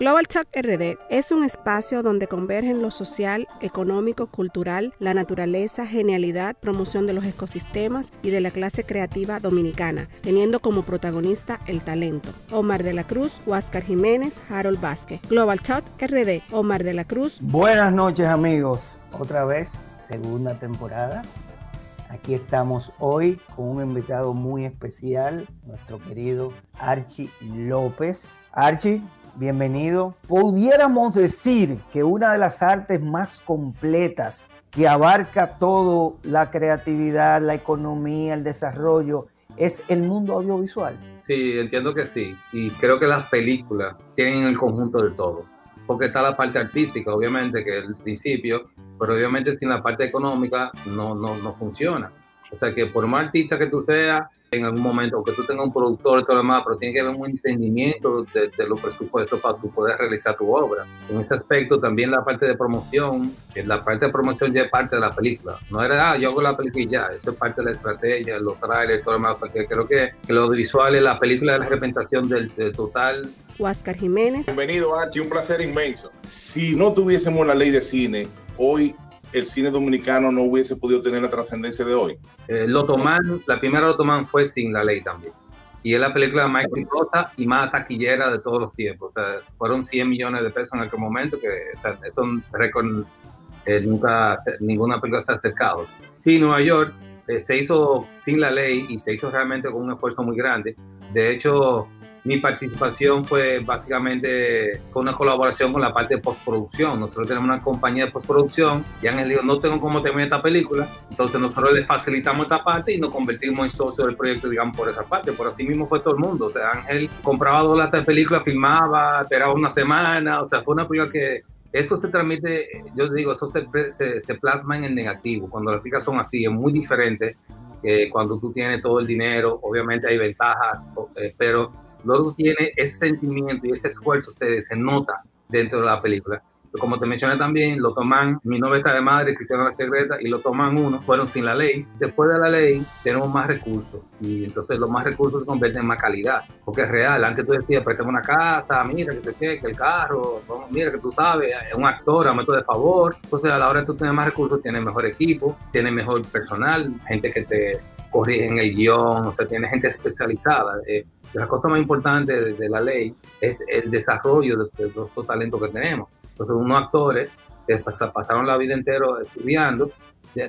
Global Talk RD es un espacio donde convergen lo social, económico, cultural, la naturaleza, genialidad, promoción de los ecosistemas y de la clase creativa dominicana, teniendo como protagonista el talento. Omar de la Cruz, Huáscar Jiménez, Harold Vázquez. Global Talk RD, Omar de la Cruz. Buenas noches amigos, otra vez, segunda temporada. Aquí estamos hoy con un invitado muy especial, nuestro querido Archie López. Archie, bienvenido. Pudiéramos decir que una de las artes más completas que abarca todo la creatividad, la economía, el desarrollo, es el mundo audiovisual. Sí, entiendo que sí. Y creo que las películas tienen el conjunto de todo. Porque está la parte artística, obviamente, que es el principio, pero obviamente sin la parte económica no, no, no funciona. O sea que por más artista que tú seas, en algún momento, o que tú tengas un productor y todo lo demás, pero tiene que haber un entendimiento de, los presupuestos para tú poder realizar tu obra. En ese aspecto también la parte de promoción, la parte de promoción ya es parte de la película. No era, ah, yo hago la película y ya, eso es parte de la estrategia, los trailers, todo lo demás. O sea que creo que, que lo audiovisual es la película de la representación del, del total Huáscar Jiménez. Bienvenido, Archie, un placer inmenso. Si no tuviésemos la ley de cine, hoy el cine dominicano no hubiese podido tener la trascendencia de hoy. Eh, Lotoman, la primera Lotoman fue sin la ley también. Y es la película más exitosa y más taquillera de todos los tiempos. O sea, fueron 100 millones de pesos en aquel momento, que o sea, es un récord, eh, nunca, ninguna película se ha acercado. Sí, Nueva York eh, se hizo sin la ley y se hizo realmente con un esfuerzo muy grande. De hecho, mi participación fue básicamente con una colaboración con la parte de postproducción. Nosotros tenemos una compañía de postproducción y Ángel dijo, no tengo cómo terminar esta película, entonces nosotros le facilitamos esta parte y nos convertimos en socios del proyecto, digamos, por esa parte. Por así mismo fue todo el mundo. O sea, Ángel compraba dos latas de película, filmaba, esperaba una semana, o sea, fue una película que eso se transmite, yo digo, eso se, se, plasma en el negativo. Cuando las películas son así, es muy diferente que cuando tú tienes todo el dinero. Obviamente hay ventajas, eh, pero luego tiene ese sentimiento y ese esfuerzo se, se nota dentro de la película. Como te mencioné también, lo toman Mi noveta de madre, Cristiana la Secreta, y lo toman uno, fueron sin la ley. Después de la ley, tenemos más recursos. Y entonces los más recursos se convierten en más calidad. Porque es real. Antes tú decías, préstame una casa, mira que se qué, que el carro, mira que tú sabes, es un actor, a de favor. Entonces a la hora de tú tener más recursos, tienes mejor equipo, tienes mejor personal, gente que te corrige en el guion, o sea, tienes gente especializada. Eh, la cosa más importante de, la ley es el desarrollo de, de los talentos que tenemos. Entonces, unos actores que pasaron la vida entera estudiando,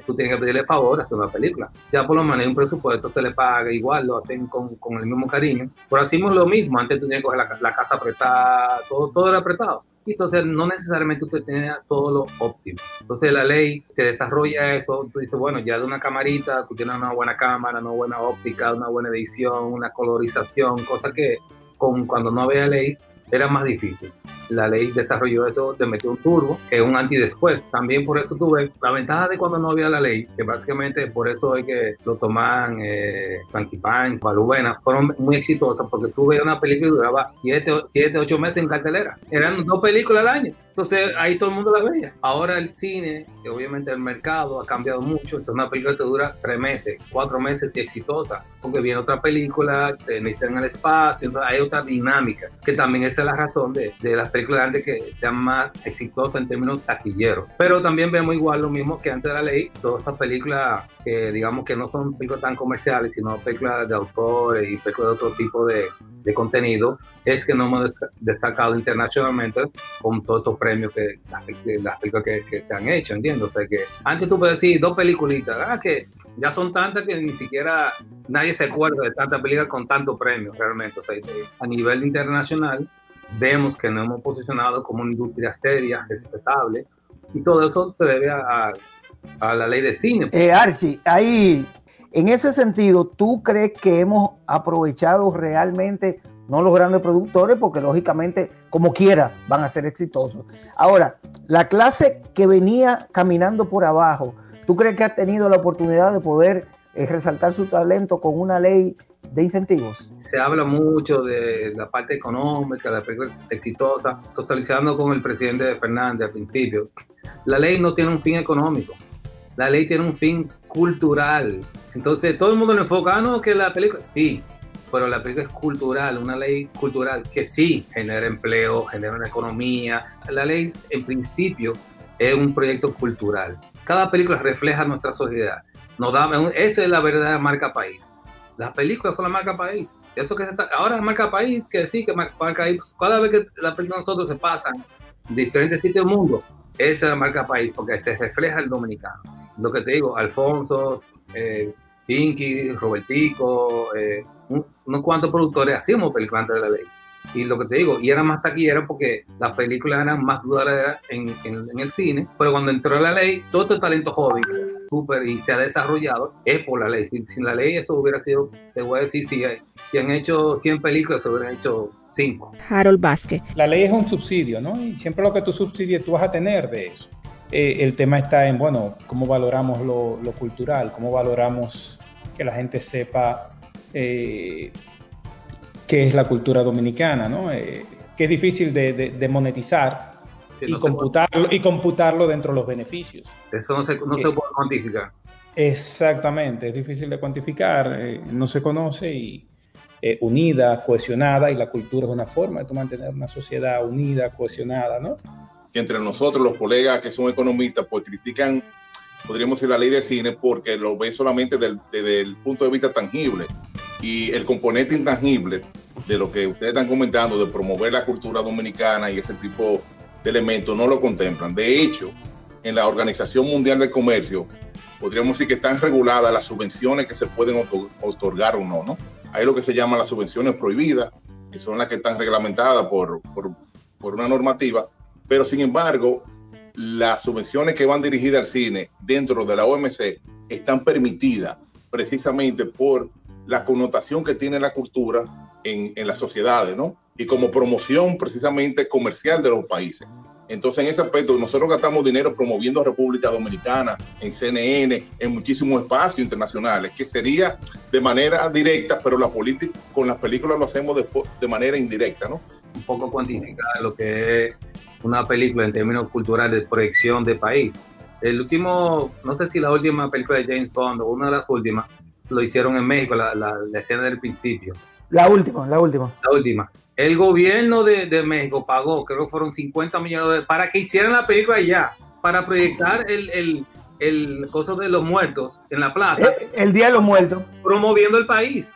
tú tienes que pedirle favor hacer una película. Ya por lo menos hay un presupuesto, se le paga igual, lo hacen con, con el mismo cariño. Así mismo lo mismo, antes tú tenías que coger la, la casa apretada, todo, todo era apretado. Entonces, no necesariamente usted tiene todo lo óptimo. Entonces, la ley te desarrolla eso. Tú dices, bueno, ya de una camarita, tú tienes una buena cámara, una buena óptica, una buena edición, una colorización, cosa que con, cuando no había ley era más difícil la ley desarrolló eso de meter un turbo, que es un anti-después. También por eso tuve la ventaja de cuando no había la ley, que básicamente por eso es que lo toman eh, Santipan, Balubena, fueron muy exitosas porque tuve una película que duraba 7, 7, 8 meses en cartelera. Eran dos películas al año. Entonces ahí todo el mundo la veía. Ahora el cine, obviamente el mercado ha cambiado mucho. Entonces una película te dura tres meses, cuatro meses y exitosa. Porque viene otra película, te necesitan el espacio, entonces hay otra dinámica. Que también esa es la razón de, de las películas antes que sean más exitosas en términos taquilleros. Pero también vemos igual lo mismo que antes de la ley. Todas estas películas que digamos que no son películas tan comerciales, sino películas de autor y películas de otro tipo de, de contenido, es que no hemos destacado internacionalmente con todos estos premios que las, películas que, se han hecho, ¿entiendes? O sea que antes tú puedes decir dos peliculitas, ah, que ya son tantas que ni siquiera nadie se acuerda de tantas películas con tantos premios realmente. O sea, a nivel internacional vemos que nos hemos posicionado como una industria seria, respetable, y todo eso se debe a, la ley de cine. Eh, Archie, ahí, en ese sentido, ¿tú crees que hemos aprovechado realmente, no los grandes productores, porque lógicamente, como quiera, van a ser exitosos? Ahora, la clase que venía caminando por abajo, ¿tú crees que ha tenido la oportunidad de poder eh, resaltar su talento con una ley de incentivos? Se habla mucho de la parte económica, de la película exitosa, socializando con el presidente Fernández al principio. La ley no tiene un fin económico, la ley tiene un fin cultural. Entonces todo el mundo le enfoca, ah, no, que la película, sí, pero la película es cultural, una ley cultural que sí genera empleo, genera una economía. La ley, en principio, es un proyecto cultural. Cada película refleja nuestra sociedad. Nos es la verdadera marca país. Las películas son la marca país. Eso que está, ahora es marca país, que sí, que marca país. Cada vez que las películas nosotros se pasan en diferentes sitios del mundo, esa es la marca país, porque se refleja el dominicano. Lo que te digo, Alfonso, eh, Pinky, Robertico, eh, unos cuantos productores hacíamos películas antes de la ley. Y lo que te digo, y era más taquillera porque las películas eran más duraderas en, en, el cine, pero cuando entró la ley, todo este talento joven, súper, y se ha desarrollado, es por la ley. Sin, sin, la ley eso hubiera sido, te voy a decir, si, si han hecho 100 películas, se hubieran hecho 5. Harold Vázquez. La ley es un subsidio, ¿no? Y siempre lo que tú subsidies, tú vas a tener de eso. Eh, el tema está en, bueno, cómo valoramos lo, lo cultural, cómo valoramos que la gente sepa eh, qué es la cultura dominicana, ¿no? Eh, que es difícil de, monetizar y, computarlo, y computarlo dentro de los beneficios. Eso no se, no se puede cuantificar. Exactamente, es difícil de cuantificar, no se conoce y unida, cohesionada, y la cultura es una forma de mantener una sociedad unida, cohesionada, ¿no? que entre nosotros, los colegas que son economistas, pues critican, podríamos decir, la ley de cine porque lo ven solamente desde el punto de vista tangible. Y el componente intangible de lo que ustedes están comentando, de promover la cultura dominicana y ese tipo de elementos, no lo contemplan. De hecho, en la Organización Mundial del Comercio, podríamos decir que están reguladas las subvenciones que se pueden otorgar o no, ¿no? Hay lo que se llama las subvenciones prohibidas, que son las que están reglamentadas por, por, por una normativa, pero sin embargo, las subvenciones que van dirigidas al cine dentro de la OMC están permitidas precisamente por la connotación que tiene la cultura en, en las sociedades, ¿no? Y como promoción precisamente comercial de los países. Entonces, en ese aspecto, nosotros gastamos dinero promoviendo República Dominicana, en CNN, en muchísimos espacios internacionales, que sería de manera directa, pero la política con las películas lo hacemos de, de manera indirecta, ¿no? Un poco cuantificar lo que es una película en términos culturales de proyección de país. El último, no sé si la última película de James Bond o una de las últimas, lo hicieron en México, la, la, escena del principio. La última, la última. La última. El gobierno de, de México pagó, creo que fueron 50 millones de dólares, para que hicieran la película allá, para proyectar el, el, el coso de los muertos en la plaza. El, el Día de los Muertos. Promoviendo el país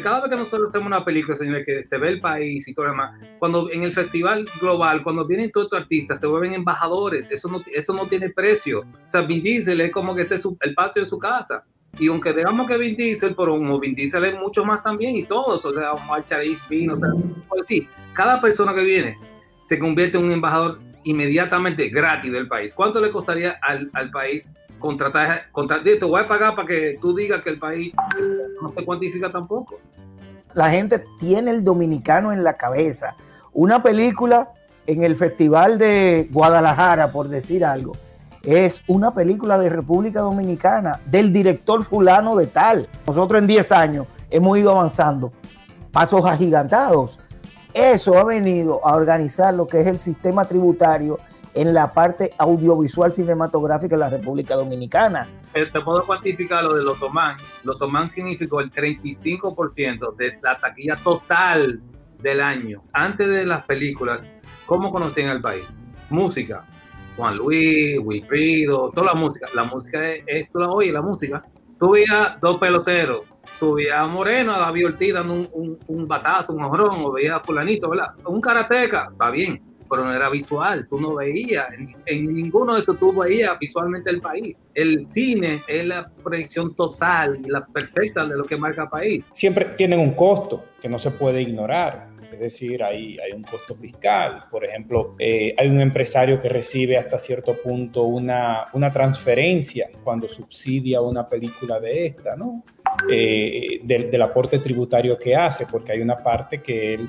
cada vez que nosotros hacemos una película, señores, que se ve el país y todo lo demás, cuando en el festival global, cuando vienen todos estos artistas, se vuelven embajadores, eso no, eso no tiene precio. O sea, Vin Diesel es como que este es el patio de su casa. Y aunque digamos que Vin Diesel, pero como Vin Diesel es mucho más también, y todos, o sea, Omar Sharif, Vin, o sea, decir, cada persona que viene se convierte en un embajador inmediatamente gratis del país. ¿Cuánto le costaría al, al país contratar, contratar, te voy a pagar para que tú digas que el país no se cuantifica tampoco. La gente tiene el dominicano en la cabeza. Una película en el Festival de Guadalajara, por decir algo, es una película de República Dominicana, del director fulano de tal. Nosotros en 10 años hemos ido avanzando, pasos agigantados. Eso ha venido a organizar lo que es el sistema tributario en la parte audiovisual cinematográfica de la República Dominicana. Eh, te puedo cuantificar lo de los Otomán. Los Otomán significó el 35% de la taquilla total del año. Antes de las películas, ¿cómo conocían el país? Música. Juan Luis, Wilfrido, toda la música. La música es, la oyes, la música. Tú veías dos peloteros, tú veías a Moreno, a David Ortiz dando un, un, batazo, un ojrón, o veías a fulanito, ¿verdad? Un karateca, está bien pero no era visual, tú no veías, en, ninguno de esos tú veías visualmente el país. El cine es la proyección total y la perfecta de lo que marca el país. Siempre tienen un costo que no se puede ignorar. Es decir, hay, hay un costo fiscal. Por ejemplo, eh, hay un empresario que recibe hasta cierto punto una, una transferencia cuando subsidia una película de esta, ¿no? Eh, del, del aporte tributario que hace, porque hay una parte que él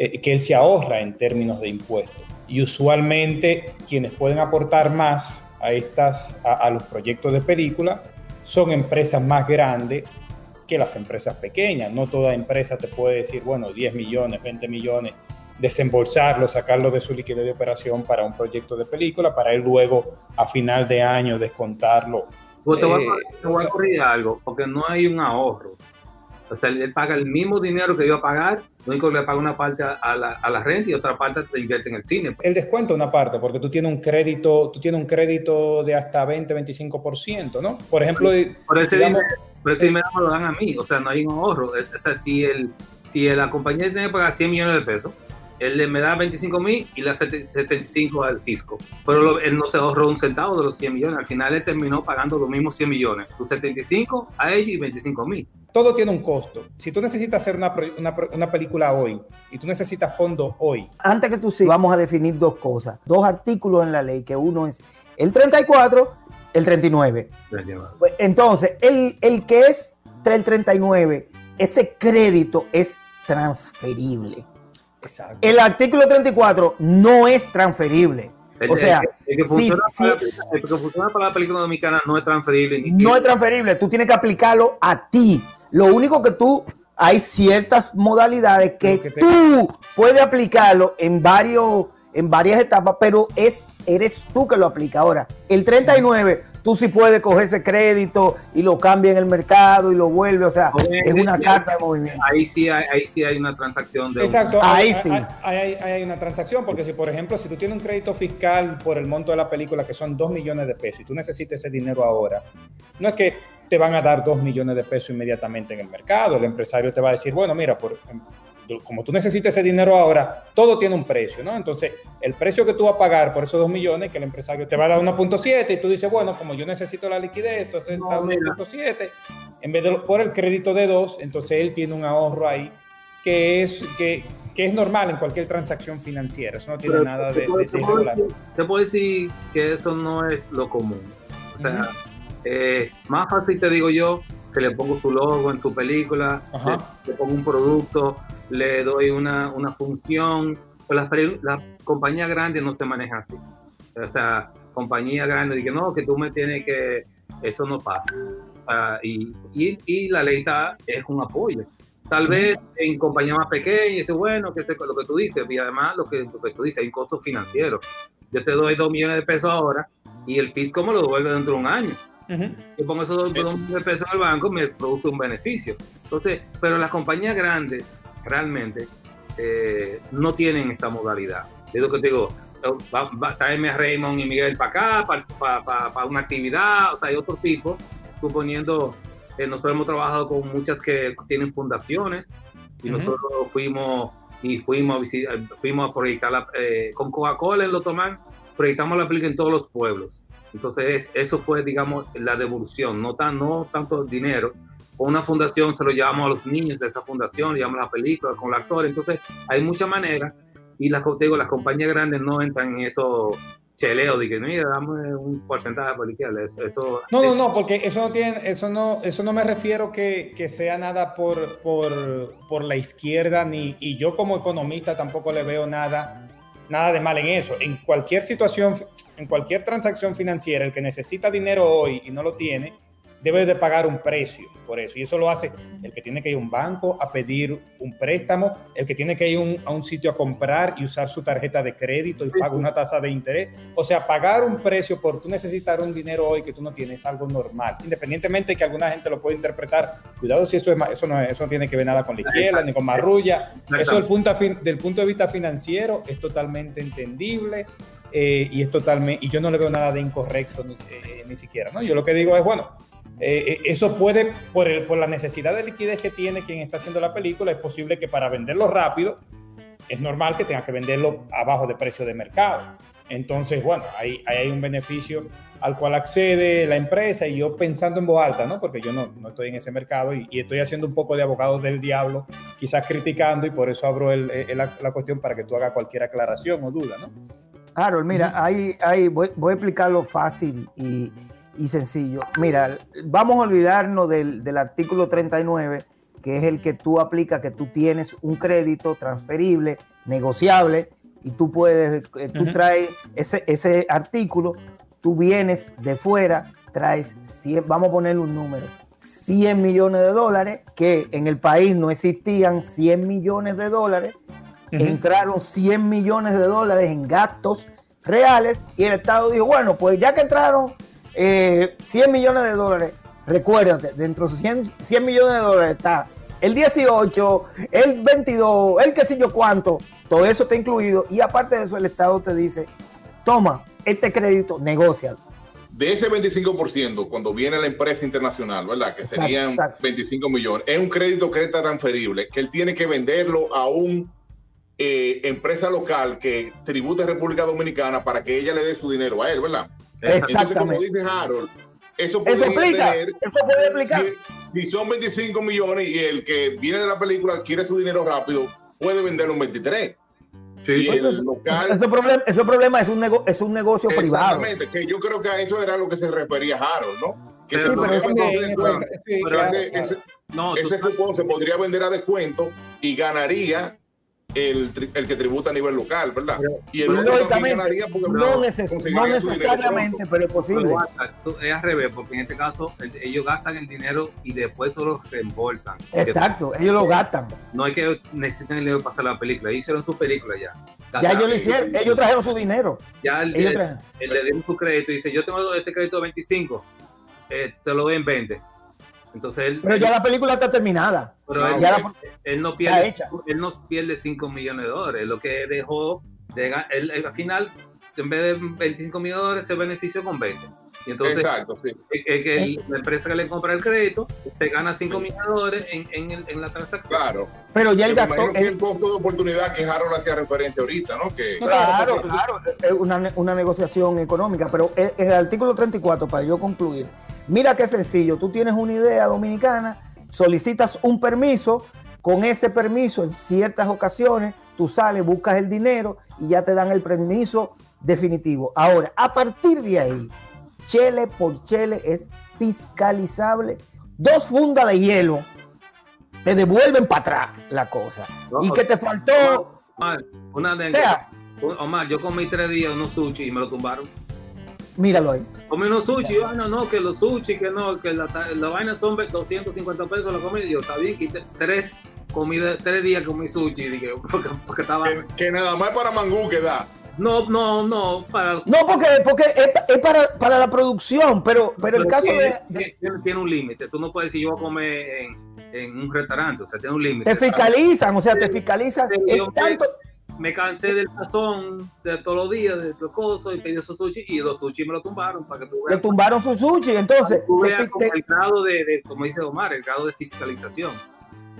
eh, que él se ahorra en términos de impuestos. Y usualmente quienes pueden aportar más a, estas, a, los proyectos de película son empresas más grandes que las empresas pequeñas. No toda empresa te puede decir, bueno, 10 millones, 20 millones, desembolsarlo, sacarlo de su liquidez de operación para un proyecto de película, para él luego a final de año descontarlo. Pues te voy, a, eh, te voy a algo, porque no hay un ahorro O sea, él paga el mismo dinero que iba a pagar, lo único que le paga una parte a la, a la renta y otra parte te invierte en el cine. El descuento una parte, porque tú tienes un crédito, tú tienes un crédito de hasta 20, 25%, ¿no? Por ejemplo, por ese, digamos, por ese dinero me lo dan a mí, o sea, no hay un ahorro. Es, o sea, si, el, si la compañía tiene que pagar 100 millones de pesos, él me da 25 mil y le da 75 al fisco. Pero él no se ahorró un centavo de los 100 millones. Al final él terminó pagando los mismos 100 millones. Sus 75 a ellos y 25 mil. Todo tiene un costo. Si tú necesitas hacer una, una, una, película hoy y tú necesitas fondo hoy. Antes que tú sigas, vamos a definir dos cosas. Dos artículos en la ley, que uno es el 34, el 39. 39. Pues, entonces, el, el que es el 39, ese crédito es transferible. El artículo 34 no es transferible. O sea, el, que funciona, para, la película dominicana no es transferible. no es transferible, tú tienes que aplicarlo a ti. Lo único que tú, hay ciertas modalidades que, que tú puedes aplicarlo en varios en varias etapas, pero es eres tú que lo aplica. Ahora, el 39, tú sí puedes coger ese crédito y lo cambia en el mercado y lo vuelve, o sea, es una carta de movimiento. Ahí sí hay, ahí sí hay una transacción. De Exacto, ahí, sí. Hay, hay, una transacción, porque si, por ejemplo, si tú tienes un crédito fiscal por el monto de la película, que son 2 millones de pesos, y tú necesitas ese dinero ahora, no es que te van a dar 2 millones de pesos inmediatamente en el mercado, el empresario te va a decir, bueno, mira, por como tú necesitas ese dinero ahora, todo tiene un precio, ¿no? Entonces, el precio que tú vas a pagar por esos 2 millones, que el empresario te va a dar 1.7 y tú dices, bueno, como yo necesito la liquidez, entonces no, 1.7, en vez de por el crédito de 2, entonces él tiene un ahorro ahí que es, que, que es normal en cualquier transacción financiera, eso no tiene nada de, de, Te puedo decir que eso no es lo común. O sea, eh, más fácil te digo yo que le pongo tu logo en tu película, le pongo un producto, le doy una, una función. Las, las compañías grandes no se manejan así. O sea, compañía grande dice, no, que tú me tienes que... Eso no pasa. y, y, y, la ley está, es un apoyo. Tal vez en compañía más pequeña, dice, bueno, que es lo que tú dices, y además lo que, lo que tú dices, hay un costo financiero. Yo te doy dos millones de pesos ahora y el fisco me lo devuelve dentro de un año. Yo pongo esos dos millones de pesos al banco, me produce un beneficio. Entonces, pero las compañías grandes realmente eh, no tienen esta modalidad. Es lo que te digo, va, va, a Raymond y Miguel para acá, para, una actividad, o sea, hay otro tipo, suponiendo, eh, nosotros hemos trabajado con muchas que tienen fundaciones y nosotros fuimos y fuimos a, visitar, fuimos a proyectar eh, con Coca-Cola en Lotomán, proyectamos la película en todos los pueblos. Entonces, eso fue, digamos, la devolución, no, tan, no tanto dinero, con una fundación se lo llevamos a los niños de esa fundación, le llevamos la película con el actor. Entonces, hay muchas maneras y las, digo, las compañías grandes no entran en eso cheleo de que mira, dame un porcentaje policial. Eso, eso, no, no, no, porque eso no tiene, eso no, eso no me refiero que, que sea nada por, por, por, la izquierda, ni, y yo como economista tampoco le veo nada, nada de mal en eso. En cualquier situación, en cualquier transacción financiera, el que necesita dinero hoy y no lo tiene, debe de pagar un precio por eso. Y eso lo hace el que tiene que ir a un banco a pedir un préstamo, el que tiene que ir a un sitio a comprar y usar su tarjeta de crédito y paga una tasa de interés. O sea, pagar un precio por tú necesitar un dinero hoy que tú no tienes es algo normal. Independientemente de que alguna gente lo pueda interpretar, cuidado si eso, es, eso, no, eso no tiene que ver nada con la izquierda ni con marrulla. Eso del punto, del punto de vista financiero es totalmente entendible. Eh, y es totalmente y yo no le veo nada de incorrecto ni, eh, ni siquiera no yo lo que digo es bueno eh, eh, eso puede, por, el, por la necesidad de liquidez que tiene quien está haciendo la película, es posible que para venderlo rápido, es normal que tenga que venderlo abajo de precio de mercado. Entonces, bueno, ahí, hay un beneficio al cual accede la empresa y yo pensando en voz alta, ¿no? Porque yo no, no estoy en ese mercado y, estoy haciendo un poco de abogado del diablo, quizás criticando y por eso abro el, la, la, cuestión para que tú hagas cualquier aclaración o duda, ¿no? Claro, mira, ahí, ahí voy, voy a explicarlo fácil y, y sencillo. Mira, vamos a olvidarnos del, del, artículo 39, que es el que tú aplicas, que tú tienes un crédito transferible, negociable, y tú puedes, eh, tú traes ese, ese artículo, tú vienes de fuera, traes 100, vamos a ponerle un número, 100 millones de dólares, que en el país no existían 100 millones de dólares, entraron 100 millones de dólares en gastos reales y el Estado dijo, bueno, pues ya que entraron 100 eh, millones de dólares. Recuérdate, dentro de 100, 100, millones de dólares está el 18, el 22, el qué sé yo cuánto, todo eso está incluido y aparte de eso el Estado te dice, toma este crédito, negocia. De ese 25%, cuando viene la empresa internacional, ¿verdad? Que Exacto, serían exacto. 25 millones, es un crédito que es transferible, que él tiene que venderlo a un eh, empresa local que tribute a República Dominicana para que ella le dé su dinero a él, ¿verdad? Entonces, como Exactamente. dice Harold, eso explica, tener eso puede explicar. Si, si son 25 millones y el que viene de la película quiere su dinero rápido, puede venderlo en 23. Sí, Y sí. el local. Ese problema, ese problema es un, nego- es un negocio privado. Exactamente, que yo creo que a eso era lo que se refería Harold, ¿no? Que Sí, se pero eso También, descuento. sí, Pero claro, ese, claro. ese- No, tú ese sabes- cupón se podría vender a descuento y ganaría el, el que tributa a nivel local, ¿verdad? y el otro también ganaría porque No, neces- necesariamente, pero es posible. Pero es al revés, porque en este caso el- ellos gastan el dinero y después solo reembolsan. Exacto, ellos lo gastan. No hay que necesitan el dinero para hacer la película. Ellos hicieron su película ya. Ya ellos lo hicieron, ellos trajeron su dinero. Ya el, Ellos el le dieron su crédito y dice, yo tengo este crédito de 25, eh, te lo doy en 20. Entonces él, Pero ya la película está terminada. pero Ah, él, Ya la- él no pierde, él no pierde 5 millones de dólares. Lo que dejó, de, él, él al final, en vez de 25 millones de dólares, se benefició con 20. Y entonces Exacto, sí. es que- que el- la empresa que le compra el crédito se gana 5 millones de dólares en, en, el- en la transacción. Claro. Pero ya el costo de oportunidad que Harold hacía referencia ahorita, ¿no? Que Claro, claro, es una, ne- una negociación económica, pero el, el artículo 34, para yo concluir, mira qué sencillo, tú tienes una idea dominicana, solicitas un permiso, con ese permiso en ciertas ocasiones tú sales, buscas el dinero y ya te dan el permiso definitivo. Ahora, a partir de ahí, chele por chele es fiscalizable. Dos fundas de hielo te devuelven para atrás la cosa. No, Y que te faltó, Omar, una o anécdota. sea, Omar, yo comí tres días unos sushi y me lo tumbaron. míralo ahí. Comí unos sushi, y, bueno, no, que los sushi, que no, que la, la vaina son 250 pesos la comida. Yo, está bien, y te- tres, comida, tres días comí sushi, y dije, porque, porque estaba... que, que nada más para Mangú que da. No, no, no, para... No, porque, porque es, es para, para la producción, pero, pero el caso tiene, de, tiene- tiene un límite. Tú no puedes decir, yo voy a comer en, en un restaurante, o sea, tiene un límite. te fiscalizan, o sea, te fiscalizan. Sí, Es tanto, Me cansé del sazón de todos los días, de todo coso, y pedí esos sushi, y los sushi me lo tumbaron para que tú le veas. tumbaron su sushi, entonces, tú veas como el grado de, de, como dice Omar, el grado de fiscalización.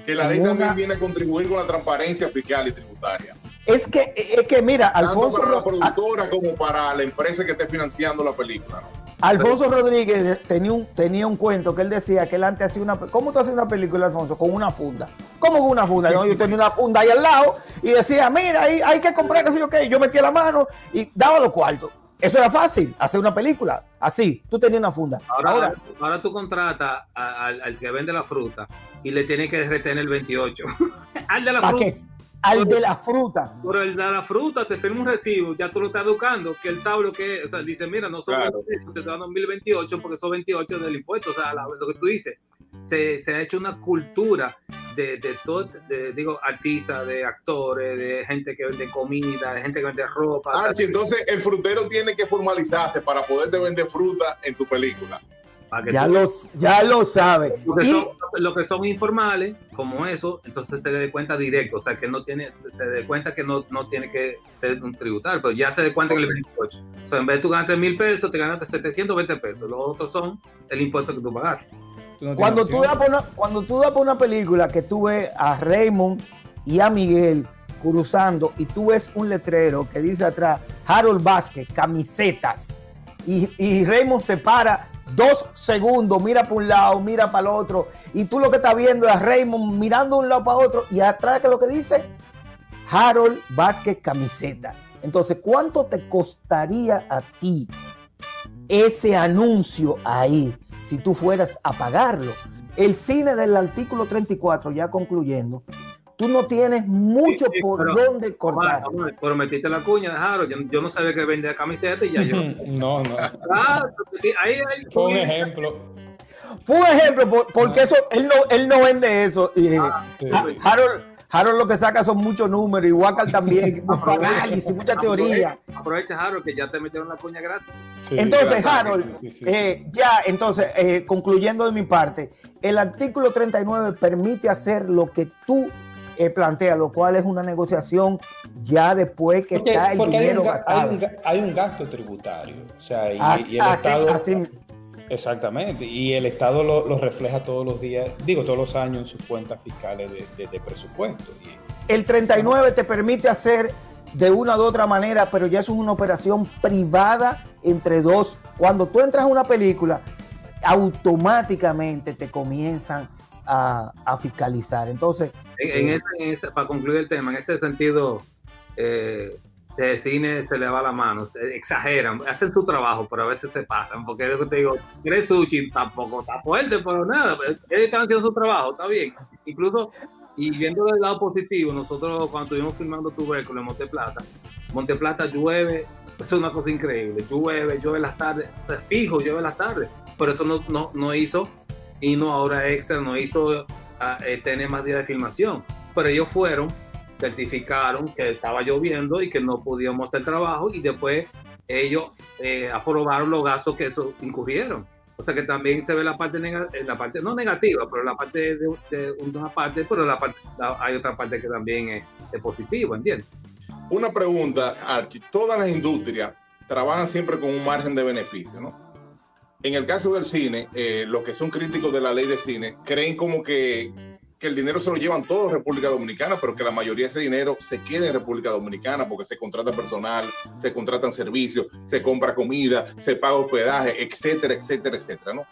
Que la ley también viene a contribuir con la transparencia fiscal y tributaria. Es que, es que mira, Tanto Alfonso, para la Ro- productora como para la empresa que esté financiando la película. ¿no? Alfonso Rodríguez tenía un, tenía un cuento que él decía que él antes hacía una... ¿Cómo tú haces una película, Alfonso? Con una funda. ¿Cómo con una funda? No, yo tenía una funda ahí al lado y decía, mira, ahí hay que comprar, qué sé yo qué. Yo metía la mano y daba los cuartos. Eso era fácil, hacer una película. Así, tú tenías una funda. Ahora, Ahora, ahora, tú contratas al, al que vende la fruta y le tienes que retener el 28. al de la ¿para fruta. qué? Al de la fruta. Pero el de la fruta te firma un recibo, ya tú lo estás educando, que él sabe lo que es. O sea, dice, mira, no son Claro. 28, te estoy dando 1028 porque son 28 del impuesto. O sea, la- lo que tú dices, se, se ha hecho una cultura de, de todo, de, digo, artistas, de actores, de gente que vende comida, de gente que vende ropa. Archie, entonces el frutero tiene que formalizarse para poderte vender fruta en tu película. Ya tú- lo, ya lo sabe. Y son, lo que son informales, como eso, entonces se dé cuenta directo, o sea, que no tiene, se, dé cuenta que no, no tiene que ser un tributario, pero ya te dé cuenta que el 28. O sea, en vez de tú ganaste mil pesos, te ganaste 720 pesos. Los otros son el impuesto que tú pagaste. Tú no tienes cuando tú, das por una, cuando tú das por una película que tú ves a Raymond y a Miguel cruzando y tú ves un letrero que dice atrás Harold Vázquez, camisetas, y, y Raymond se para dos segundos, mira para un lado, mira para el otro, y tú lo que estás viendo es a Raymond mirando de un lado para otro y atrás que lo que dice Harold Vázquez, camiseta. Entonces, ¿cuánto te costaría a ti ese anuncio ahí si tú fueras a pagarlo? El cine del artículo 34, ya concluyendo, tú no tienes mucho Sí, sí, por pero- dónde cortar. Omar, Omar, Pero metiste la cuña de Harold, yo, yo no sabía que vendía camiseta y ya yo. No, no. Ah, ahí, ahí, Fue un ejemplo. Fue un ejemplo, por- porque eso, él no, él no vende eso. y, eh, Ah, Sí. Harold, Harold lo que saca son muchos números, y Wakal también, mucho análisis, mucha teoría. Aprovecha, Harold, que ya te metieron la cuña gratis. entonces, Harold, eh, ya, entonces, eh, concluyendo de mi parte, el artículo 39 permite hacer lo que tú eh, plantea, lo cual es una negociación ya después que está el dinero hay un, hay, un, gasto tributario, o sea, y, el Estado... Exactamente, y el Estado lo, refleja todos los días, digo, todos los años en sus cuentas fiscales de, presupuesto. el 39 te permite hacer de una u otra manera, pero ya es una operación privada entre dos. Cuando tú entras a una película, automáticamente te comienzan a, fiscalizar. Entonces, en, ese, para concluir el tema, en ese sentido, eh, de cine se le va la mano, exageran, hacen su trabajo, pero a veces se pasan, porque es lo que te digo, Sushi tampoco está fuerte, pero nada, ellos están haciendo su trabajo, está bien. Incluso, y viendo del lado positivo, nosotros cuando estuvimos filmando Tubérculo en Monteplata, Monteplata llueve, es una cosa increíble, llueve, llueve las tardes, fijo, llueve las tardes, pero eso no, no, no hizo, y no ahora extra, no hizo eh, tener más días de filmación, pero ellos fueron certificaron que estaba lloviendo y que no podíamos hacer trabajo y después ellos eh, aprobaron los gastos que eso incurrieron. O sea que también se ve la parte, eh, la parte no negativa, pero la parte de, una parte, pero la parte, hay otra parte que también es, positiva, ¿entiendes? Una pregunta, Archie. Todas las industrias trabajan siempre con un margen de beneficio, ¿no? En el caso del cine, eh, los que son críticos de la ley de cine creen como que que el dinero se lo llevan todos República Dominicana, pero que la mayoría de ese dinero se quede en República Dominicana porque se contrata personal, se contratan servicios, se compra comida, se paga hospedaje, etcétera, etcétera, etcétera, ¿no?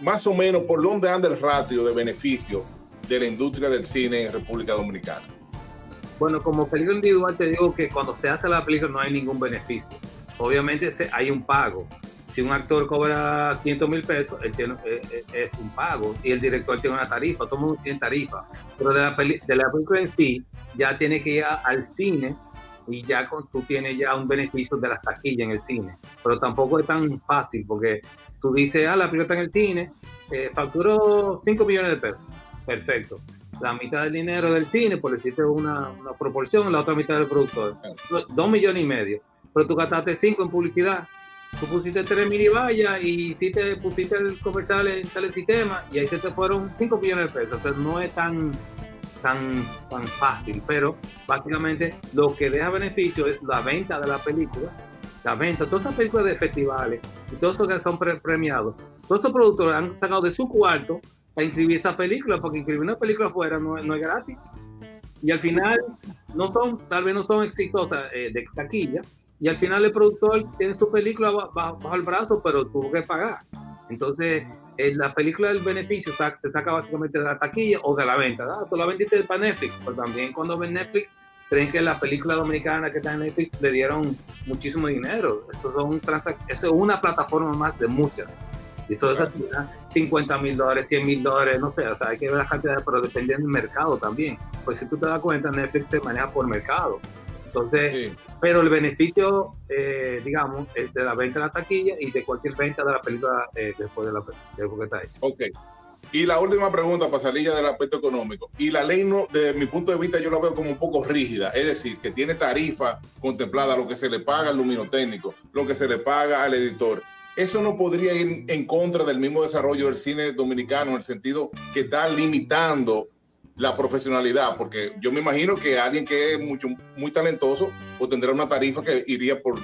Más o menos, ¿por dónde anda el ratio de beneficio de la industria del cine en República Dominicana? Bueno, como película individual te digo que cuando se hace la película no hay ningún beneficio. Obviamente hay un pago, si un actor cobra 500 mil pesos, él tiene, eh, eh, es, un pago y el director tiene una tarifa, todo el mundo tiene tarifa. Pero de la, de la película en sí, ya tiene que ir al cine y ya con, tú tienes ya un beneficio de las taquillas en el cine. Pero tampoco es tan fácil porque tú dices, ah, la película está en el cine, eh, facturó 5 millones de pesos. Perfecto. La mitad del dinero del cine, por decirte una, una proporción, la otra mitad del productor. 2 millones y medio. Pero tú gastaste 5 en publicidad tú pusiste tres mil y si te pusiste el comercial en tal sistema y ahí se te fueron 5 millones de pesos. O sea, no es tan, tan, tan fácil, pero básicamente lo que deja beneficio es la venta de la película, la venta, todas esas películas de festivales y todos esos que son premiados, todos esos productores han sacado de su cuarto para inscribir esa película, porque inscribir una película afuera no, no es gratis. Y al final, no son, tal vez no son exitosas eh, de taquilla, y al final el productor tiene su película bajo, el brazo, pero tuvo que pagar. Entonces, en la película del beneficio se saca básicamente de la taquilla o de la venta. ¿verdad? Tú la vendiste para Netflix, pero también cuando ven Netflix, creen que la película dominicana que está en Netflix le dieron muchísimo dinero. Eso, son eso es una plataforma más de muchas. Y eso es 50 mil dólares, 100 mil dólares, no sé, o sea, hay que ver la cantidad, pero dependiendo del mercado también. Pues si tú te das cuenta, Netflix se maneja por mercado. Entonces, pero el beneficio, eh, digamos, es de la venta de la taquilla y de cualquier venta de la película eh, después de la de que está hecha. Ok. Y la última pregunta para salir ya del aspecto económico. Y la ley, no, desde mi punto de vista, yo la veo como un poco rígida. Es decir, que tiene tarifa contemplada, lo que se le paga al luminotécnico, lo que se le paga al editor. Eso no podría ir en contra del mismo desarrollo del cine dominicano, en el sentido que está limitando la profesionalidad, porque yo me imagino que alguien que es mucho, muy talentoso pues tendrá una tarifa que iría por,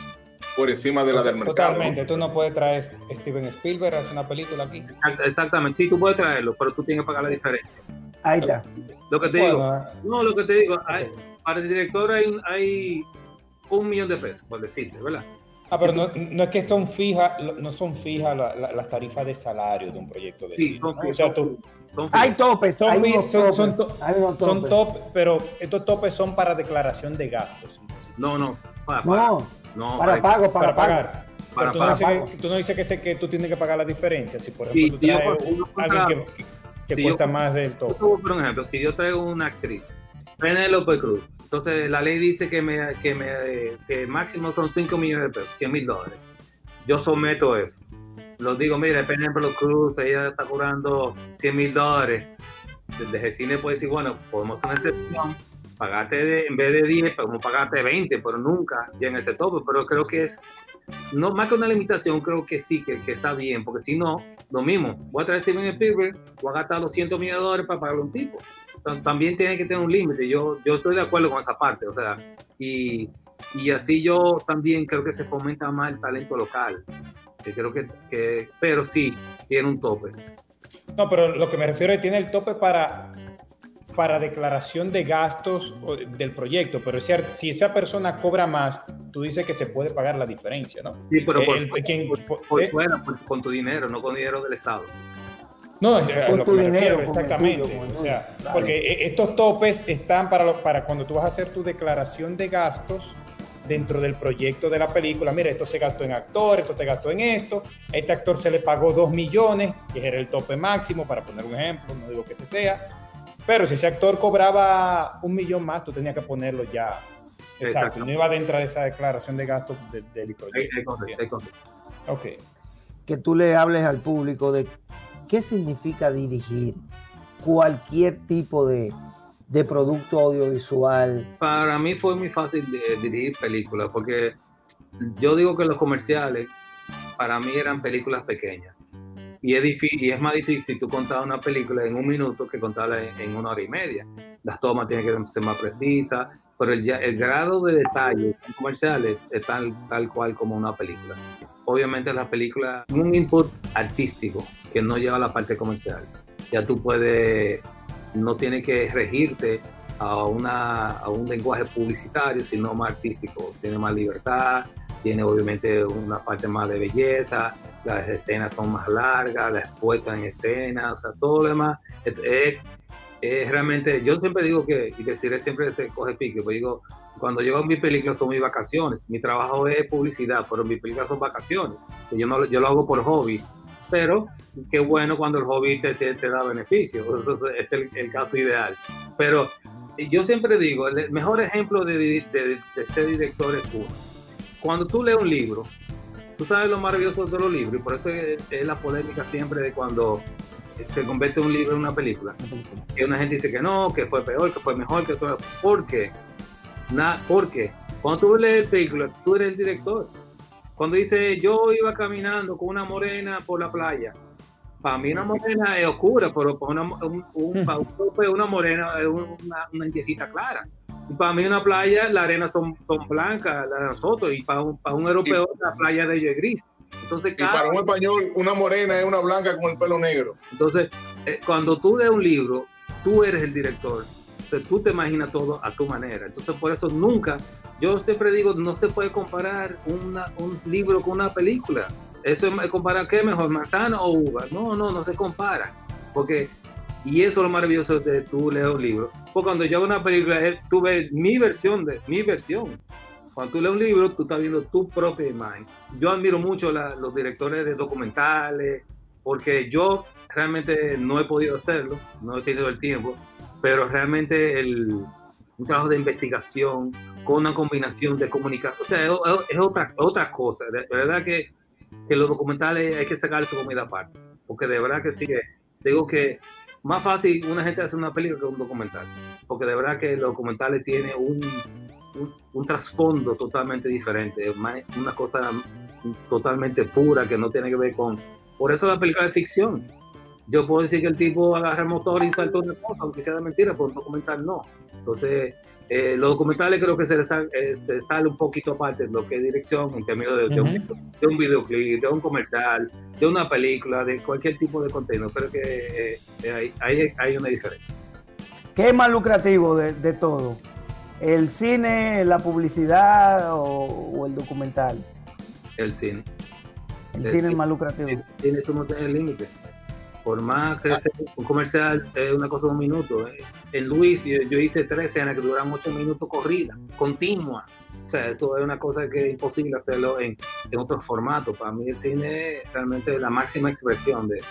por encima de la del mercado. Totalmente, tú no puedes traer Steven Spielberg a hacer una película aquí. Exactamente, sí, tú puedes traerlo, pero tú tienes que pagar la diferencia. Ahí está. Lo que te digo, no, lo que te digo, para el director hay, hay un millón de pesos, por decirte, ¿verdad? Ah, pero no, no, es que son fijas, no son fijas las tarifas de salario de un proyecto de sí, Son, o sea, tú, hay topes, son, son, top, pero estos topes son para declaración de gastos. No, no, para, no, no, para, pago, para, pagar. Para, tú, no dices que, tú, no dices que, que, tú tienes que pagar la diferencia. Si por ejemplo tú traes alguien que, que, cuesta más del top. Por ejemplo, si yo traigo una actriz, Penélope Cruz, entonces la ley dice que, me, que, máximo son 5 millones de pesos, 100 mil dólares. Yo someto eso los digo, mire, por ejemplo, Cruz, ella está cobrando 100 mil dólares. desde el cine puede decir, bueno, podemos hacer una excepción, pagarte de, en vez de 10, podemos pagarte 20, pero nunca en ese tope. Pero creo que es, no más que una limitación, creo que sí, que, está bien, porque si no, lo mismo, voy a traer Steven Spielberg, voy a gastar 200 millones de dólares para pagarle a un tipo. También tiene que tener un límite, yo, yo estoy de acuerdo con esa parte, o sea, y, y así yo también creo que se fomenta más el talento local. Que creo que, que, pero sí, tiene un tope. No, pero lo que me refiero es que tiene el tope para, para declaración de gastos del proyecto, pero si esa persona cobra más, tú dices que se puede pagar la diferencia, ¿no? Sí, pero por, el, quien, por, por, eh, fuera, con tu dinero, no con dinero del Estado. No, con tu dinero, exactamente. o sea, Porque e, estos topes están para, los, para cuando tú vas a hacer tu declaración de gastos dentro del proyecto de la película. Mira, esto se gastó en actor, esto se gastó en esto. este actor se le pagó 2 millones, que era el tope máximo, para poner un ejemplo, no digo que ese sea. Pero si ese actor cobraba un millón más, tú tenías que ponerlo ya. Exacto, no iba dentro de esa declaración de gastos del proyecto. Ok. Que tú le hables al público de qué significa dirigir cualquier tipo de, producto audiovisual? Para mí fue muy fácil dirigir películas, porque yo digo que los comerciales para mí eran películas pequeñas. Y es más difícil tú contar una película en un minuto que contarla en, una hora y media. Las tomas tienen que ser más precisas, pero el, el grado de detalle en comerciales es tal, tal cual como una película. Obviamente la película un input artístico que no lleva la parte comercial. Ya tú puedes no tiene que regirte a, una, a un lenguaje publicitario, sino más artístico. Tiene más libertad, tiene obviamente una parte más de belleza, las escenas son más largas, las puestas en escena, o sea, todo lo demás es, realmente, yo siempre digo que, y que siempre se coge pique, pues digo, cuando yo hago mis películas son mis vacaciones, mi trabajo es publicidad, pero mis películas son vacaciones, yo, no, yo lo hago por hobby, pero qué bueno cuando el hobby te, te, da beneficio, eso es el, el, caso ideal. Pero yo siempre digo, el mejor ejemplo de, de, este director es uno. Cuando tú lees un libro, tú sabes lo maravilloso de los libros, y por eso es, la polémica siempre de cuando se convierte un libro en una película. Que una gente dice que no, que fue peor, que fue mejor, que todo. ¿Por qué? Nada, ¿Por qué? Cuando tú lees el película, tú eres el director cuando dice, yo iba caminando con una morena por la playa, para mí una morena es oscura, pero para una, un, una morena es una, una clara. Y para mí una playa, la arena son, son blancas, la de nosotros, y para un, para un europeo la playa de ellos es gris. Entonces, y para un español, una morena es una blanca con el pelo negro. Entonces, eh, cuando tú lees un libro, tú eres el director. Entonces, tú te imaginas todo a tu manera. Entonces, por eso nunca yo siempre digo, no se puede comparar un libro con una película. Eso es comparar qué mejor, manzana o uva. No, no, no se compara. Porque, y eso es lo maravilloso de tú leer un libro. Porque cuando yo hago una película, es, tú ves mi versión de mi versión. Cuando tú lees un libro, tú estás viendo tu propia imagen. Yo admiro mucho los directores de documentales, porque yo realmente no he podido hacerlo, no he tenido el tiempo, pero realmente el, un trabajo de investigación con una combinación de comunicación. O sea, es, otra, otra cosa. De verdad que, que, los documentales hay que sacar su comida aparte. Porque de verdad que sí, digo que más fácil una gente hace una película que un documental. Porque de verdad que los documentales tienen un, un, trasfondo totalmente diferente. Una cosa totalmente pura que no tiene que ver con... Por eso la película de ficción yo puedo decir que el tipo agarra el motor y saltó una cosa, aunque sea de mentira, pero un documental no. Entonces, eh, los documentales creo que se, sale, eh, se sale un poquito aparte de lo que es dirección en términos de, de, un, videoclip, de un comercial, de una película, de cualquier tipo de contenido. Creo que eh, hay, hay, una diferencia. ¿Qué es más lucrativo de, de todo? ¿El cine, la publicidad o, el documental? El cine. El, cine es más lucrativo. El cine tú no tienes límite por más que sea un comercial es una cosa de un minuto. Eh. En Luis yo, hice tres escenas que duran ocho minutos corrida, continua. O sea, eso es una cosa que es imposible hacerlo en, en otros formatos. Para mí el cine es realmente la máxima expresión de,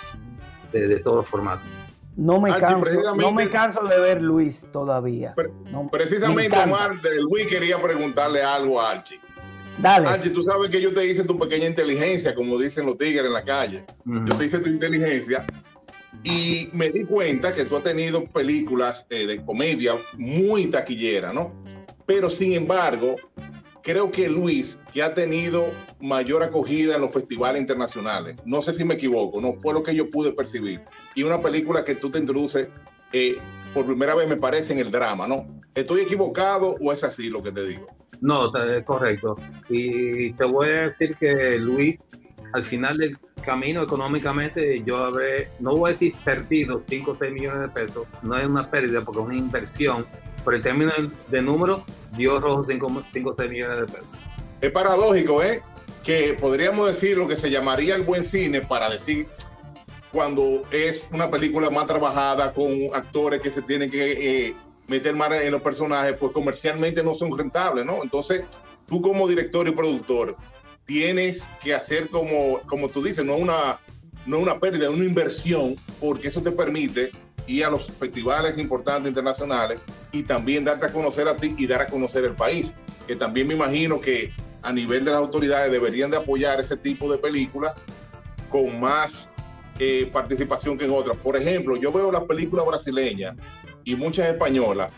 de, todos los formatos. No me, canso, no me canso de ver Luis todavía. precisamente, Omar, de Luis quería preguntarle algo a Archie. Dale. Archie, tú sabes que yo te hice tu pequeña inteligencia, como dicen los tigres en la calle. Yo te hice tu inteligencia Y me di cuenta que tú has tenido películas eh, de comedia muy taquillera, ¿no? Pero sin embargo, creo que Luis, que ha tenido mayor acogida en los festivales internacionales, no sé si me equivoco, no fue lo que yo pude percibir. Y una película que tú te introduces eh, por primera vez, me parece, en el drama, ¿no? ¿Estoy equivocado o es así lo que te digo? No, es correcto. Y te voy a decir que Luis, al final del camino económicamente, yo habré, no voy a decir perdido 5 o 6 millones de pesos, no es una pérdida porque es una inversión, pero en términos de número, dio rojo 5 o 6 millones de pesos. Es paradójico, ¿eh? Que podríamos decir lo que se llamaría el buen cine para decir cuando es una película más trabajada con actores que se tienen que eh, meter más en los personajes, pues comercialmente no son rentables, ¿no? Entonces, tú como director y productor tienes que hacer como, como tú dices, no una, no una pérdida, una inversión, porque eso te permite ir a los festivales importantes internacionales y también darte a conocer a ti y dar a conocer el país. Que también me imagino que a nivel de las autoridades deberían de apoyar ese tipo de películas con más eh, participación que en otras. Por ejemplo, yo veo las películas brasileñas y muchas españolas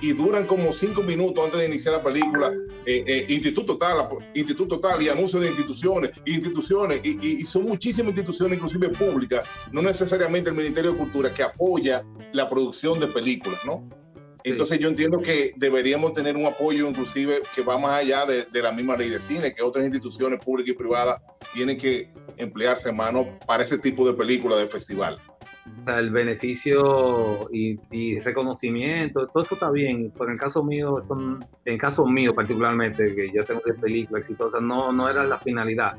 y duran como cinco minutos antes de iniciar la película, eh, eh, instituto tal, instituto tal, y anuncios de instituciones, instituciones, y, son muchísimas instituciones, inclusive públicas, no necesariamente el Ministerio de Cultura, que apoya la producción de películas, ¿no? Entonces yo entiendo que deberíamos tener un apoyo inclusive que va más allá de, la misma ley de cine, que otras instituciones públicas y privadas tienen que emplearse mano para ese tipo de películas de festival. O sea, el beneficio y, reconocimiento, todo eso está bien. Pero en el caso mío, son, en caso mío particularmente, que yo tengo de película exitosa, no, no era la finalidad.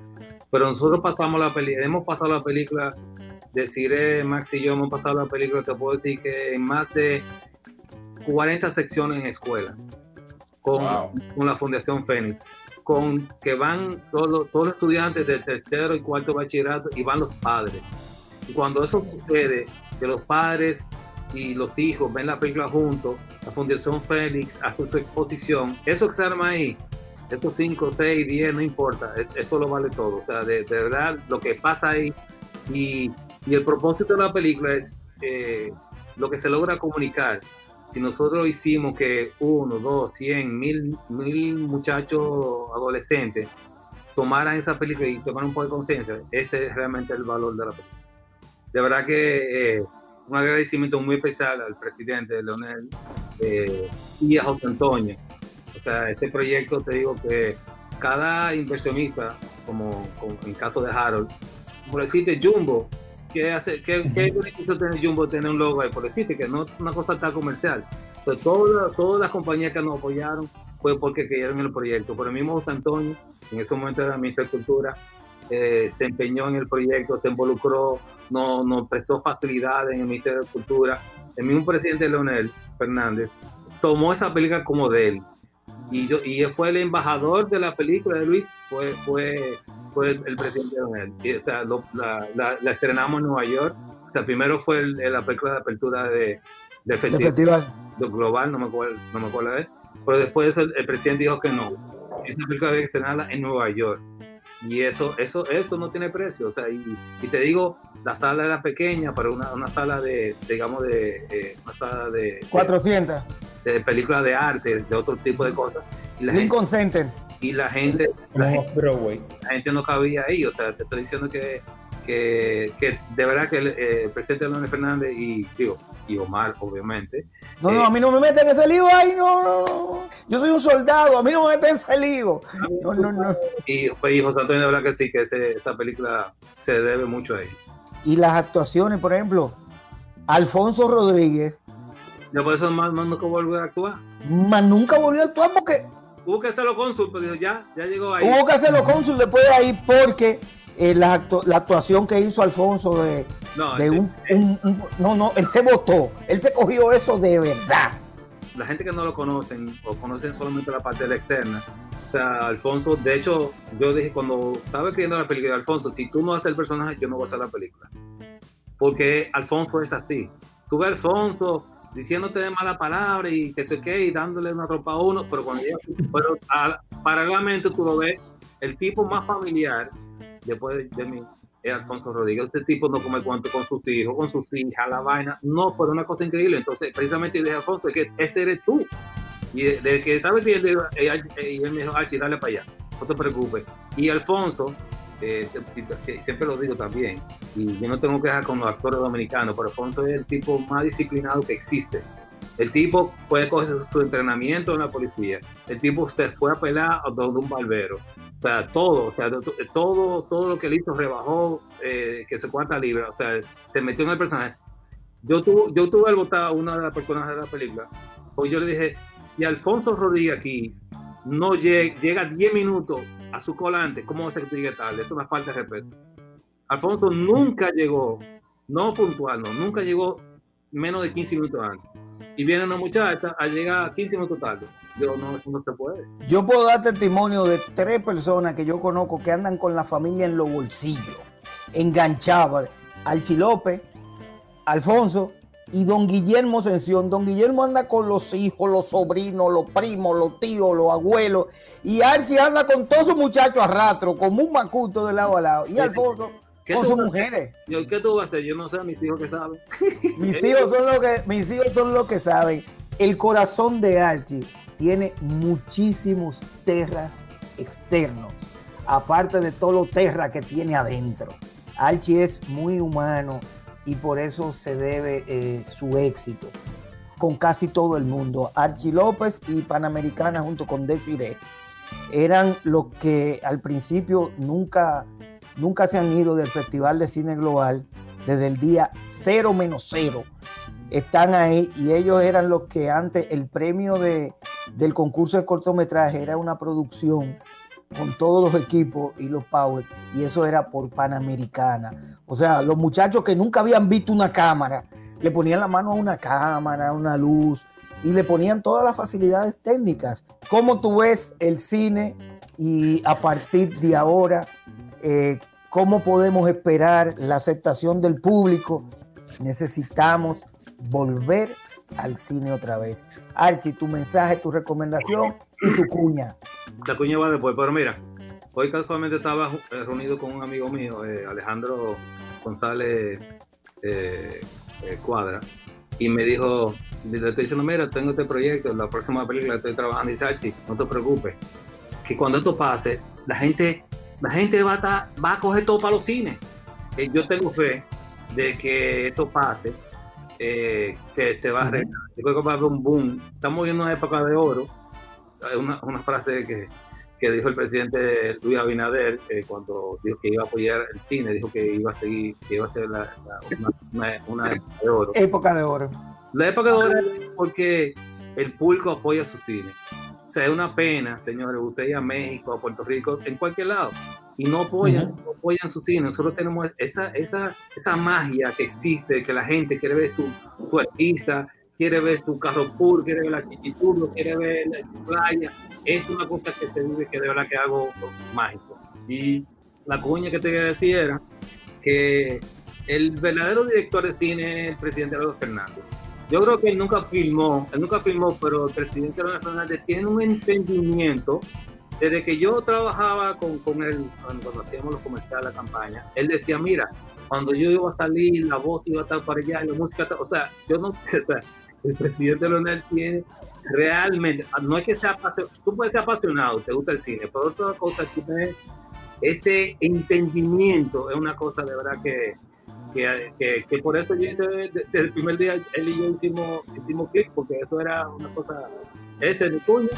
Pero nosotros pasamos la película, hemos pasado la película, deciré Max y yo hemos pasado la película, te puedo decir que en más de 40 secciones en escuelas con, con la Fundación Fénix, con que van todos, todos los estudiantes de tercero y cuarto bachillerato y van los padres. Y cuando eso sucede, que los padres y los hijos ven la película juntos, la Fundación Félix hace su exposición, eso que se arma ahí, estos 5, 6, 10, no importa, eso lo vale todo. O sea, de, verdad, lo que pasa ahí y, el propósito de la película es eh, lo que se logra comunicar si nosotros hicimos que uno, dos, cien, mil, mil muchachos adolescentes tomaran esa película y tomaran un poco de conciencia, ese es realmente el valor de la película. De verdad que eh, un agradecimiento muy especial al presidente Leonel eh, y a José Antonio. O sea, este proyecto, te digo que cada inversionista, como, en el caso de Harold, como decirte, Jumbo, ¿Qué, hace, qué, qué beneficio tiene Jumbo tener un logo ahí? Por decirte que no es una cosa tan comercial. Pues todas, todas las compañías que nos apoyaron fue porque creyeron en el proyecto. Por el mismo José Antonio, en ese momento era ministro de Cultura, eh, se empeñó en el proyecto, se involucró, nos no prestó facilidades en el Ministerio de Cultura. El mismo presidente Leonel Fernández tomó esa película como de él. Y, yo, y fue el embajador de la película de Luis, fue, fue fue el, presidente Donald. Y, o sea, la, la, estrenamos en Nueva York. O sea, primero fue la película de apertura de, del festival, global, no me acuerdo, no me acuerdo de Pero después el, presidente dijo que no. Esa película había que estrenarla en Nueva York. Y eso, eso, eso no tiene precio. O sea, y, y te digo, la sala era pequeña, pero una, una sala de, digamos, de, eh, una sala de... 400. De, películas de arte, de otro tipo de cosas. Y la Lincoln Center y la gente, la gente, no cabía ahí. O sea, te estoy diciendo que, que, que de verdad que el, eh, presidente Leónez Fernández y, digo, y Omar, obviamente. No, no, a mí no me meten ese lío ahí, no, no, Yo soy un soldado, a mí no me meten ese lío. No, no, no. Y, pues, y José Antonio, de verdad que sí, que ese, esta película se debe mucho a él. Y las actuaciones, por ejemplo, Alfonso Rodríguez. Ya por eso más, nunca volvió a actuar. Más nunca volvió a actuar porque Hubo que hacerlo cónsul, pero ya, ya llegó ahí. Hubo que hacerlo cónsul después de ahí porque eh, la, actuación que hizo Alfonso de, no, de un, No, no, él se votó. Él se cogió eso de verdad. La gente que no lo conocen o conocen solamente la parte de la externa. O sea, Alfonso, de hecho, yo dije cuando estaba escribiendo la película de Alfonso, si tú no haces el personaje, yo no voy a hacer la película. Porque Alfonso es así. Tú ves a Alfonso diciéndote de mala palabra y que se quede y dándole una tropa a uno, pero cuando llega, pero paralelamente tú lo ves, el tipo más familiar, después de, mí, es Alfonso Rodríguez. Este tipo no come cuento con sus hijos, con sus hijas, la vaina. No, pero una cosa increíble. Entonces, precisamente dije, Alfonso, es que ese eres tú. Y de, que estaba viendo, y él me dijo, Archie, dale para allá, no te preocupes. Y Alfonso, eh, siempre lo digo también, y yo no tengo que dejar con los actores dominicanos, pero Alfonso es el tipo más disciplinado que existe. El tipo puede coger su entrenamiento en la policía. El tipo usted fue a pelar a donde un barbero. O sea, todo, o sea, todo, todo lo que él hizo rebajó, eh, que se cuenta libre, o sea, se metió en el personaje. Yo tuve, yo tuve al votar a una de las personas de la película, pues yo le dije, y Alfonso Rodríguez aquí no llega, llega 10 minutos a su colante, ¿cómo ser que tarde? Es una falta de respeto. Alfonso nunca llegó, no puntual, no, nunca llegó menos de 15 minutos antes. Y viene una muchacha a llegar 15 minutos tarde. Yo no, no se puede. Yo puedo dar testimonio de tres personas que yo conozco que andan con la familia en los bolsillos, enganchados. Alchi López, Alfonso y don Guillermo Ascensión. Don Guillermo anda con los hijos, los sobrinos, los primos, los tíos, los abuelos. Y Archie anda con todos sus muchachos a rastro, como un macuto de lado a lado. Y Alfonso con sus mujeres. ¿Qué tú vas a hacer? Yo no sé, mis hijos que saben. mis, hijos son los que, mis hijos son los que saben. El corazón de Archie tiene muchísimos terras externos, aparte de todo lo terra que tiene adentro. Archie es muy humano, y por eso se debe eh, su éxito con casi todo el mundo. Archie López y Panamericana junto con Desiree eran los que al principio nunca, nunca se han ido del Festival de Cine Global desde el día cero menos cero. Están ahí y ellos eran los que antes el premio de, del concurso de cortometraje era una producción con todos los equipos y los power, y eso era por Panamericana. O sea, los muchachos que nunca habían visto una cámara, le ponían la mano a una cámara, a una luz, y le ponían todas las facilidades técnicas. ¿Cómo tú ves el cine y a partir de ahora, eh, cómo podemos esperar la aceptación del público? Necesitamos volver al cine otra vez. Archie, tu mensaje, tu recomendación y tu cuña. La cuña va después, pero mira, hoy casualmente estaba eh, reunido con un amigo mío, eh, Alejandro González eh, Cuadra, y me dijo, le estoy diciendo, mira, tengo este proyecto, la próxima película estoy trabajando, y dice, Archie, no te preocupes, que cuando esto pase, la gente, la gente va a, va a coger todo para los cines. yo tengo fe de que esto pase eh, que se va a arreglar. Yo creo que va a haber un boom. Estamos viendo una época de oro. Una, una frase que, que, dijo el presidente Luis Abinader eh, cuando dijo que iba a apoyar el cine, dijo que iba a seguir, que iba a ser la, una, una, época de oro. Época de oro. La época de oro es porque el público apoya su cine. O sea, es una pena, señores, usted a México, a Puerto Rico, en cualquier lado, y no apoyan, no apoyan su cine. Nosotros tenemos esa, esa, esa magia que existe, que la gente quiere ver su, su artista, quiere ver su carro puro, quiere ver la chichiturro, quiere ver la playa. Es una cosa que se vive que de verdad que hago mágico. Y la cuña que te quería decir era que el verdadero director de cine es el presidente Alberto Fernández yo creo que él nunca filmó, él nunca filmó, pero el presidente Leonel Fernández tiene un entendimiento. Desde que yo trabajaba con, con él, cuando, hacíamos los comerciales, la campaña, él decía, mira, cuando yo iba a salir, la voz iba a estar para allá, la música, o sea, yo no, o sea, el presidente Leonel tiene realmente, no es que sea apasionado, tú puedes ser apasionado, te gusta el cine, pero otra cosa que ese entendimiento es una cosa de verdad que, que, que, por eso yo hice desde el primer día, él y yo hicimos, hicimos clic, porque eso era una cosa, ese de tuyo.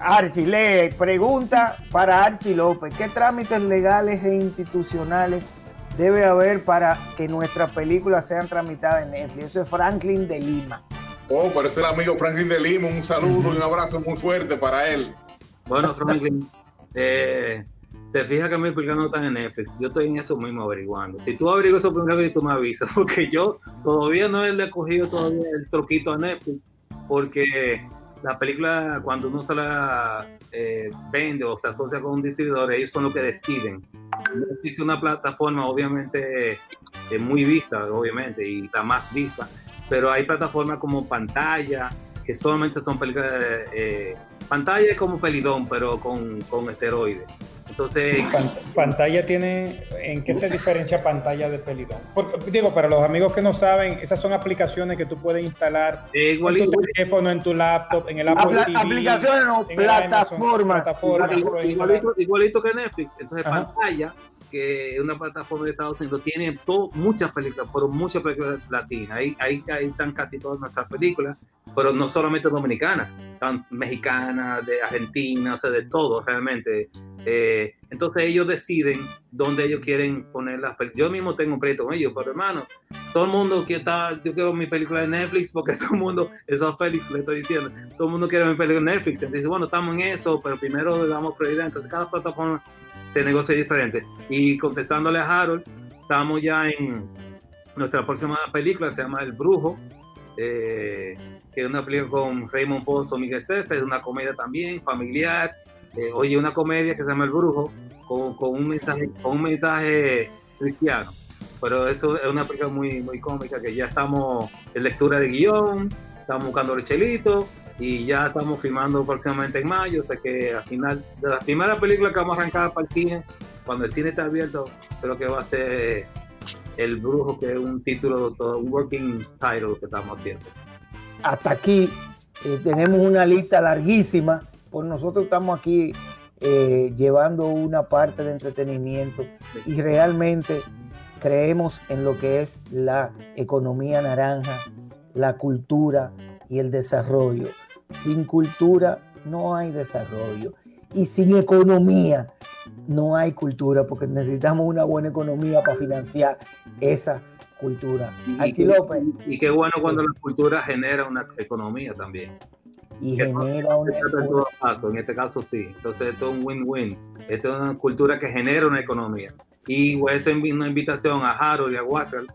Archie, lee, pregunta para Archie López, ¿qué trámites legales e institucionales debe haber para que nuestras películas sean tramitadas en Netflix? Eso es Franklin de Lima. Oh, parece el amigo Franklin de Lima, un saludo y un abrazo muy fuerte para él. Bueno, Franklin, eh, te fijas que mis películas no están en Netflix. Yo estoy en eso mismo averiguando. Si tú averiguas eso primero, tú me avisas, porque yo todavía no he cogido todavía el troquito a Netflix, porque la película, cuando uno se la eh, vende o se asocia con un distribuidor, ellos son los que deciden. Es una plataforma, obviamente, eh, muy vista, obviamente, y la más vista, pero hay plataformas como Pantalla, que solamente son películas. Eh, pantalla es como Pelidón, pero con, con esteroides Entonces, pantalla tiene, ¿en qué se diferencia pantalla de Pelidón? digo, para los amigos que no saben, esas son aplicaciones que tú puedes instalar en tu teléfono, en tu laptop, en el Apple TV, aplicaciones o plataformas, igualito, que Netflix. Entonces, pantalla que es una plataforma de Estados Unidos, tiene muchas películas, pero muchas películas latinas. Ahí, ahí, están casi todas nuestras películas, pero no solamente dominicanas, están mexicanas, de Argentina, o sea, de todo realmente. Eh, entonces ellos deciden dónde ellos quieren poner las películas. Yo mismo tengo un proyecto con ellos, pero hermano, todo el mundo quiere estar, yo quiero mi película de Netflix porque todo el mundo, eso es Félix le estoy diciendo, todo el mundo quiere mi película de Netflix. Entonces, bueno, estamos en eso, pero primero le damos prioridad. Entonces cada plataforma se negocia diferente. Y contestándole a Harold, estamos ya en nuestra próxima película, se llama El Brujo, eh, que es una película con Raymond Pozo, Miguel César, es una comedia también familiar. Eh, oye, una comedia que se llama El Brujo, con, un, mensaje, cristiano. Pero eso es una película muy, muy cómica que ya estamos en lectura de guion, estamos buscando el chelito y ya estamos filmando próximamente en mayo, o sea que al final de la primera película que vamos a arrancar para el cine, cuando el cine está abierto, creo que va a ser El Brujo, que es un título, un working title que estamos haciendo. Hasta aquí eh, tenemos una lista larguísima, pues nosotros estamos aquí eh, llevando una parte de entretenimiento y realmente creemos en lo que es la economía naranja, la cultura y el desarrollo. Sin cultura no hay desarrollo. Y sin economía no hay cultura, porque necesitamos una buena economía para financiar esa cultura. Y, López. Y, qué bueno cuando la cultura genera una economía también. Y genera una. En este caso sí. Entonces esto es un win-win. Esto es una cultura que genera una economía. Y voy a hacer una invitación a Harold y a Watson,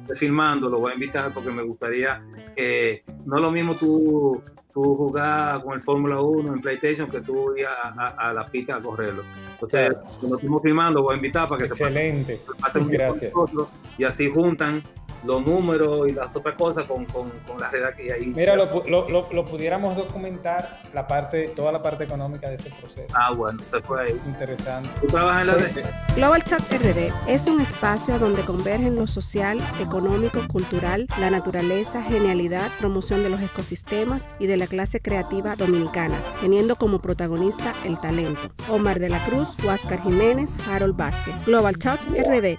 estoy filmando, lo voy a invitar porque me gustaría que no es lo mismo tú, tú jugar con el Fórmula 1 en PlayStation que tú ir a, la pista a correrlo. Entonces, cuando estamos filmando, voy a invitar para que Excelente. se pasen Gracias. y así juntan los números y las otras cosas con, con, con la red que hay. Mira, lo, lo, lo, pudiéramos documentar, la parte, toda la parte económica de ese proceso. Ah, bueno, se fue ahí. Interesante. ¿Tú trabajas en la red? Global Talk RD es un espacio donde convergen lo social, económico, cultural, la naturaleza, genialidad, promoción de los ecosistemas y de la clase creativa dominicana, teniendo como protagonista el talento. Omar de la Cruz, Huáscar Jiménez, Harold Vázquez. Global Talk RD.